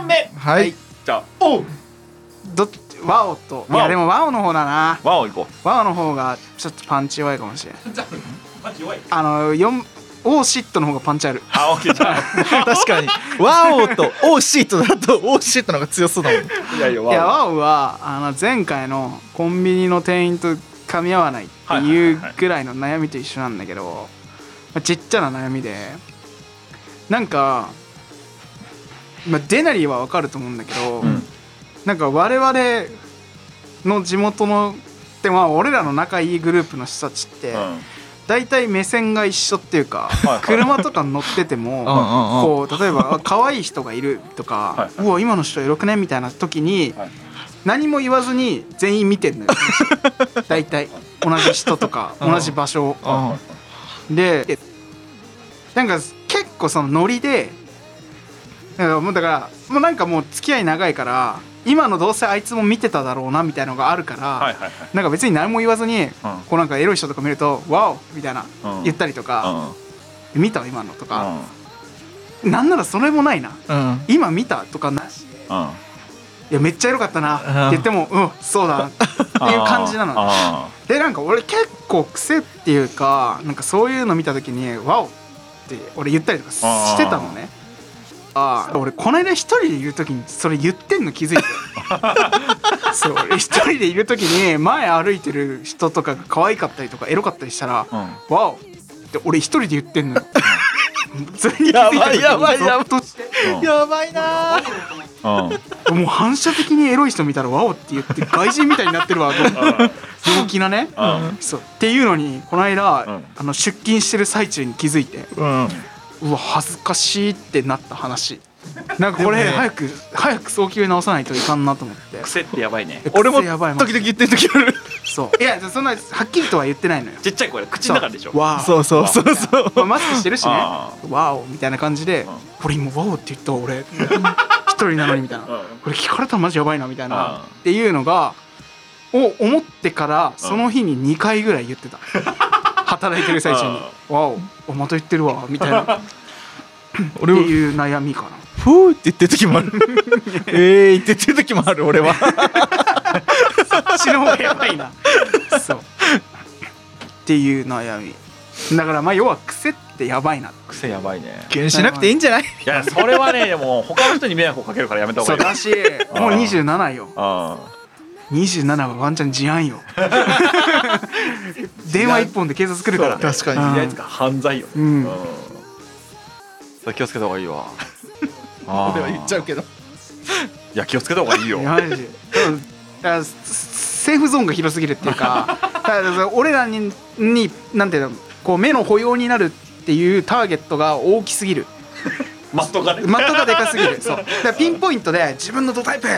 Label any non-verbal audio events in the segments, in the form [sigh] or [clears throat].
問目。はい。じゃあ。おう。どっワオと。いワオ。やでもワオの方だな。ワオ行こワオの方がちょっとパンチ弱いかもしれないうマジ弱い。あの4オーシットの方がパンチある。あオッケーじゃあ。[laughs] 確かに。ワオとオーシートだとオーシートの方が強そうだもん。いやいやいやワオワオはあの前回のコンビニの店員と噛み合わないっていうぐらいの悩みと一緒なんだけど、まあちっちゃな悩みでなんか、まあ、デナリーはわかると思うんだけど、うん。なんか我々の地元のでまあ俺らの仲いいグループの人たちって、うん。大体目線が一緒っていうか、いはい。車とか乗ってても、こう例えばあ可愛い人がいるとか、はいうわ今の人エロくねみたいな時に、はい。何も言わずに全員見てんのよ。[laughs] 大体。同じ人とかうん。同じ場所を。うん。でなんか結構そのノリでだからもうだからもうなんかもう付き合い長いから今のどうせあいつも見てただろうなみたいのがあるから、はいはいはい。なんか別に何も言わずに、うん。こうなんかエロい人とか見ると「ワオ!」みたいな、うん。言ったりとか「見た今の?」とか、うなんならそれもないな。うん。今見たとかなしいやめっちゃエロかったなって言ってもうんそうだなっていう感じなのあでなんか俺結構癖っていうかなんかそういうの見た時に「ワオ!」って俺言ったりとかしてたのねああ俺この間一人でいる時にそれ言ってんの気づいて [laughs] そう俺一人でいる時に前歩いてる人とかが可愛かったりとかエロかったりしたらーうん「ワオ!」って俺一人で言ってんのよ。それに気づいた時にやばいやばいやばいゾッとして。うんやばいなうん。もう反射的にエロい人見たら「ワオ!」って言って外人みたいになってるわと。思って陽気なね。うん。そう。っていうのにこの間、うん。あの出勤してる最中に気づいて。うんうわ恥ずかしいってなった話。[laughs] なんかこれ、早く早く早急に直さないといかんなと思って癖ってやばいね俺も時々言ってる時あるそういやそんなはっきりとは言ってないのよちっちゃい声で口の中でしょわそうそうそうそうまあ、マスクしてるしねあわおみたいな感じでんこれ今わおって言ったわ俺一人なのにみたいなうんこれ聞かれたらマジやばいなみたいなうんっていうのがを思ってからその日に2回ぐらい言ってた働いてる最中に「わおおまた言ってるわ」みたいな。[laughs] って俺もいう悩みかな。ふーって言ってる時もある。[laughs] えーって言ってる時もある俺は。そっちの方がやばいな。そう。っていう悩み。だからまあ要は癖ってやばいな。癖やばいね。気にしなくていいんじゃない？いやそれはねもう他の人に迷惑をかけるからやめた方がいいそうだしもう27よ。あ27はワンチャン事案よ。[laughs] 電話一本で警察来るから。確かに。うん。犯罪ようん。それ気をつけた方がいいわ。[laughs] あ俺は言っちゃうけど。いや気をつけた方がいいよ。いやマジセーフゾーンが広すぎるっていうか [laughs] だからそれ俺らにになんていうのこう目の保養になるっていうターゲットが大きすぎる。マットがね。マットがでかすぎる。そう。ピンポイントで自分のドタイプ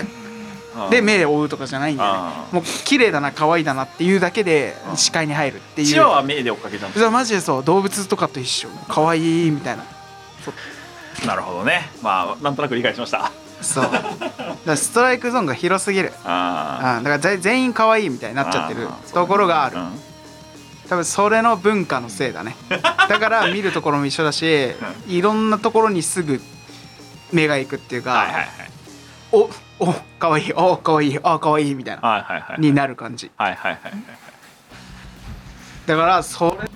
で目を追うとかじゃないんだよね。もう綺麗だな可愛いだなっていうだけで視界に入るっていう。チワワ目で追っかけたんマジでそう動物とかと一緒。可愛いみたいな。なるほどね。まあなんとなく理解しました。そう。だからストライクゾーンが広すぎる。ああだからぜ全員可愛いみたいになっちゃってるところがある。多分それの文化のせいだね。だから見るところも一緒だしいろんなところにすぐ目が行くっていうか、はいはいはい。おお可愛いお可愛いあ可愛いみたいな。はいはいはいになる感じ。はいはいはいだからそれ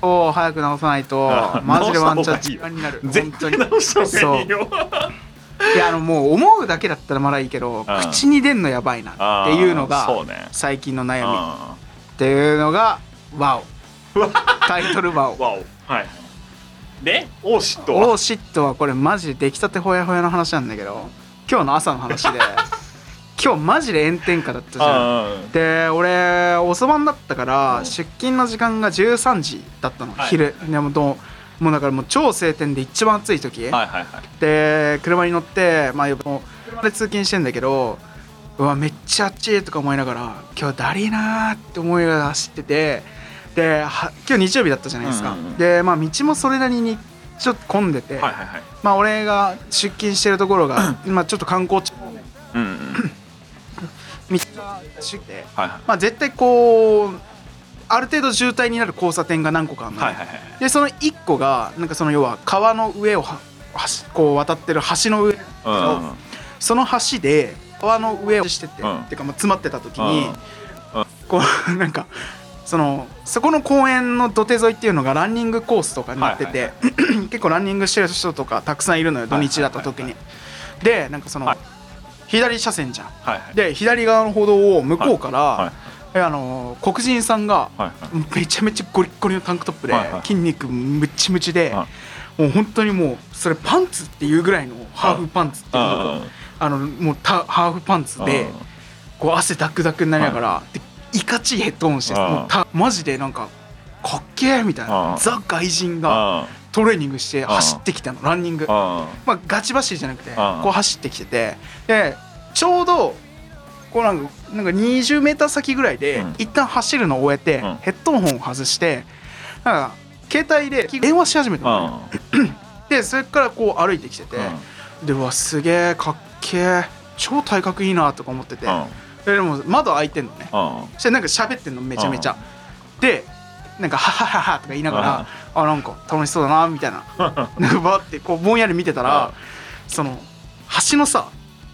を早く直さないと [laughs] あマジでワンチャン時間になる。絶本当に。対直した方がいいよ。いやあのもう思うだけだったらまだいいけどうん。口に出んのやばいなっていうのが最近の悩み。あっていうのが「ワオ」タイトル「ワオ。ー」ワオ。はいでオーシットオは？ーシットはこれマジで出来たてほやほやの話なんだけど今日の朝の話で [laughs] 今日マジで炎天下だったじゃん。あで俺遅番だったから出勤の時間が13時だったの、はい。昼。でもどうもうだからもう超晴天で一番暑い時、はいはいはい。で車に乗ってまあもう車で通勤してんだけどうわめっちゃ暑いとか思いながら今日だりーなーって思いながら走っててでは今日日曜日だったじゃないですか、うんうんうん。でまあ道もそれなりにちょっと混んでて、はいはいはい。まあ俺が出勤してるところが [clears throat] まあちょっと観光地うんうん道が出てはいはい。まあ絶対こうある程度渋滞になる交差点が何個かあるのね、はいはいはいでその1個がなんかその要は川の上をは橋こう渡ってる橋の上うんうんその橋で川の上をしてて、うん。っていうかまあ詰まってた時に、うん。こうなんかそのそこの公園の土手沿いっていうのがランニングコースとかになってて、[clears throat] 結構ランニングしてる人とかたくさんいるのよ土日だと特に。でなんかその、はい。左車線じゃん。はいはい。で左側の歩道を向こうから、はい。えあの黒人さんがはいはい。めちゃめちゃゴリッゴリのタンクトップではいはい。筋肉ムッチムチではもう本当にもうそれパンツっていうぐらいのハーフパンツっていうのあのもうたハーフパンツでこう汗ダクダクになりながらでいかちいヘッドホンしてうんもうたマジでなんかかっけえみたいうんなザ外人があトレーニングして走ってきたのランニング。あまあガチ走りじゃなくてんこう走ってきててでちょうどこうなんかなんか20メーター先ぐらいでうん。一旦走るのを終えてうん。ヘッドホンを外してなんか携帯で電話し始めたのね。[clears throat] でそれからこう歩いてきててでうわすげえかっけえ超体格いいなとか思っててででも窓開いてんのね。そしてなんか喋ってんのめちゃめちゃ。でなんか「はははは」とか言いながらあなんか楽しそうだなみたいな。[laughs] なんかバーってこうぼんやり見てたらその橋のさ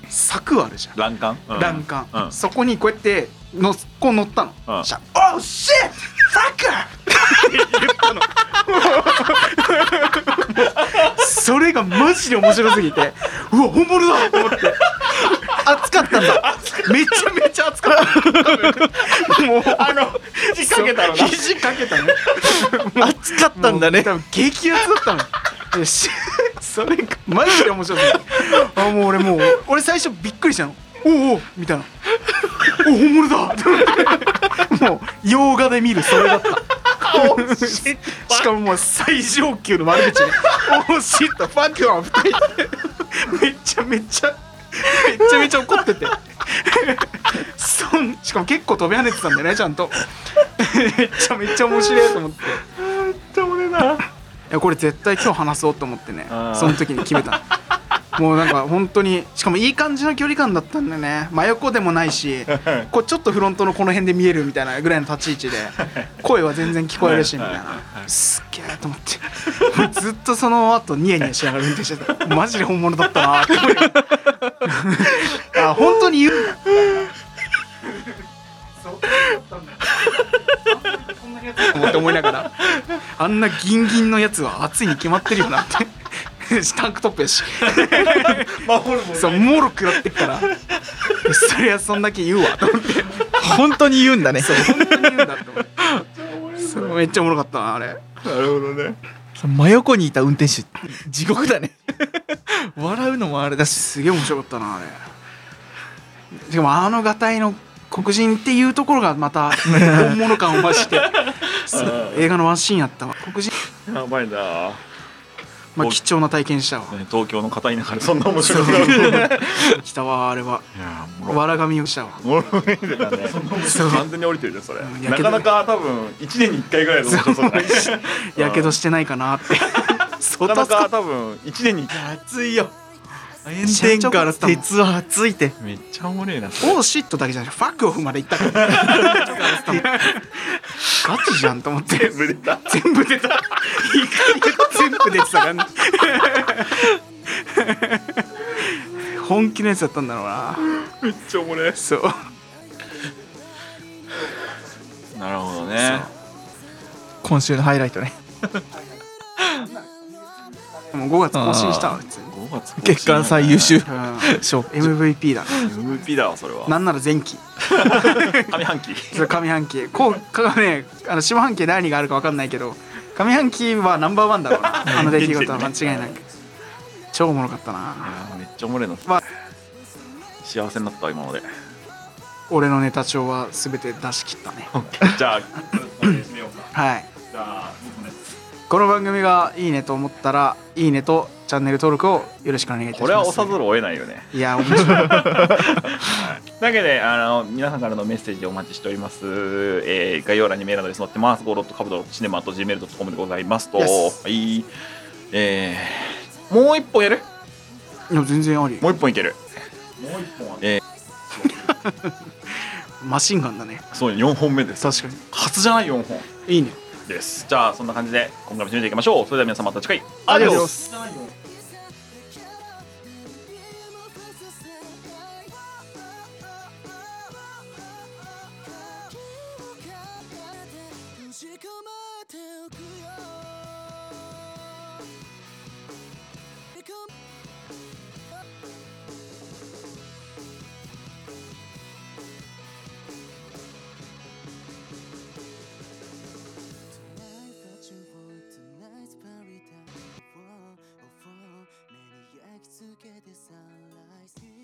柵あるじゃん。欄干？欄干、うん。そこにこうやってのこう乗ったの、うん。したら「Oh shit! Fuck!」って言ったの。[laughs] それがマジで面白すぎてうわ本物だと思って熱かったんだめちゃめちゃ熱かった。もうあの肘かけたのな。肘かけたの熱かったんだね。多分激アツだったの。よしそれがマジで面白いあもう俺もう俺最初びっくりしたの。おうおうみたいな。お本物だ。もう洋画で見るそれだった。[laughs] しかももう最上級の悪口ね「おシットファックオフ」って言ってめちゃめちゃめちゃめちゃ怒っててそんしかも結構飛び跳ねてたんだよねちゃんと。めちゃめちゃ面白いと思って。めっちゃ俺な。いやこれ絶対今日話そうと思ってねその時に決めた。のもうなんか本当にしかもいい感じの距離感だったんだよね真横でもないし [laughs] こうちょっとフロントのこの辺で見えるみたいなぐらいの立ち位置で声は全然聞こえるしみたいな。すっげえと思って。ずっとその後ニヤニヤしながら運転してた。マジで本物だったなって思いな本当に言う。んだ思って思いながら。あんなギンギンのやつは熱いに決まってるよなって。タンクトップやし。そうもろ食らってっから。そりゃそんだけ言うわ。と思って本当に言うんだね。そう本当に言うんだと思って。それめっちゃおもろかったなあれ。なるほどね。真横にいた運転手。地獄だね。笑うのもあれだしすげえ面白かったなあれしかもあのがたいの黒人っていうところがまた本物感を増して [laughs] 映画のワンシーンやったわ。黒人。やばいな。まあ貴重な体験したわ。ね東京の片田舎でそんな面白くなる [laughs] 来たわあれは。いやもろ。わらがみをしたわ。完全に降りてるねそれ。うんなかなか多分1年に1回ぐらいの [laughs] やけどしてないかなって。なかなか多分1年に熱いよ炎天下の鉄は熱いて。めっちゃおもれえな。オーシットだけじゃなくてファックオフまで行ったから。ガチじゃんと思って。全部出た。全部出た。全部出てたからね。本気のやつだったんだろうな。めっちゃおもれえそう。なるほどね。今週のハイライトね。[laughs] もう5月更新したわ普通。に5月月間最優秀うん。賞。MVP だね。MVP だわそれは。なんなら前期。[laughs] 上半期。それ上半期。こうかねあの下半期何があるか分かんないけど上半期はナンバーワンだろうな。[laughs] あの出来事は間違いなく。超おもろかったな。めっちゃおもれえなまあ。幸せになったわ今まで。俺のネタ帳は全て出し切ったね。じゃあ [laughs] はい。じゃあ僕ねこの番組がいいねと思ったらいいねとチャンネル登録をよろしくお願いいたします。これは押さざるを得ないよね。いや面白い。だけであの皆さんからのメッセージお待ちしております、えー概要欄にメールアドレス載ってます。ゴロットカブドシネマと gmail.com でございます。と、Yes はいえー、もう一本やるいや全然あり。もう一本いける？もう一本。はえマシンガンだね。ー、そう4本目です。確かに。初じゃない4本。いいね。です。じゃあそんな感じで今回も締めていきましょう。それでは皆さんまた次回。アディオス Get the sunlight.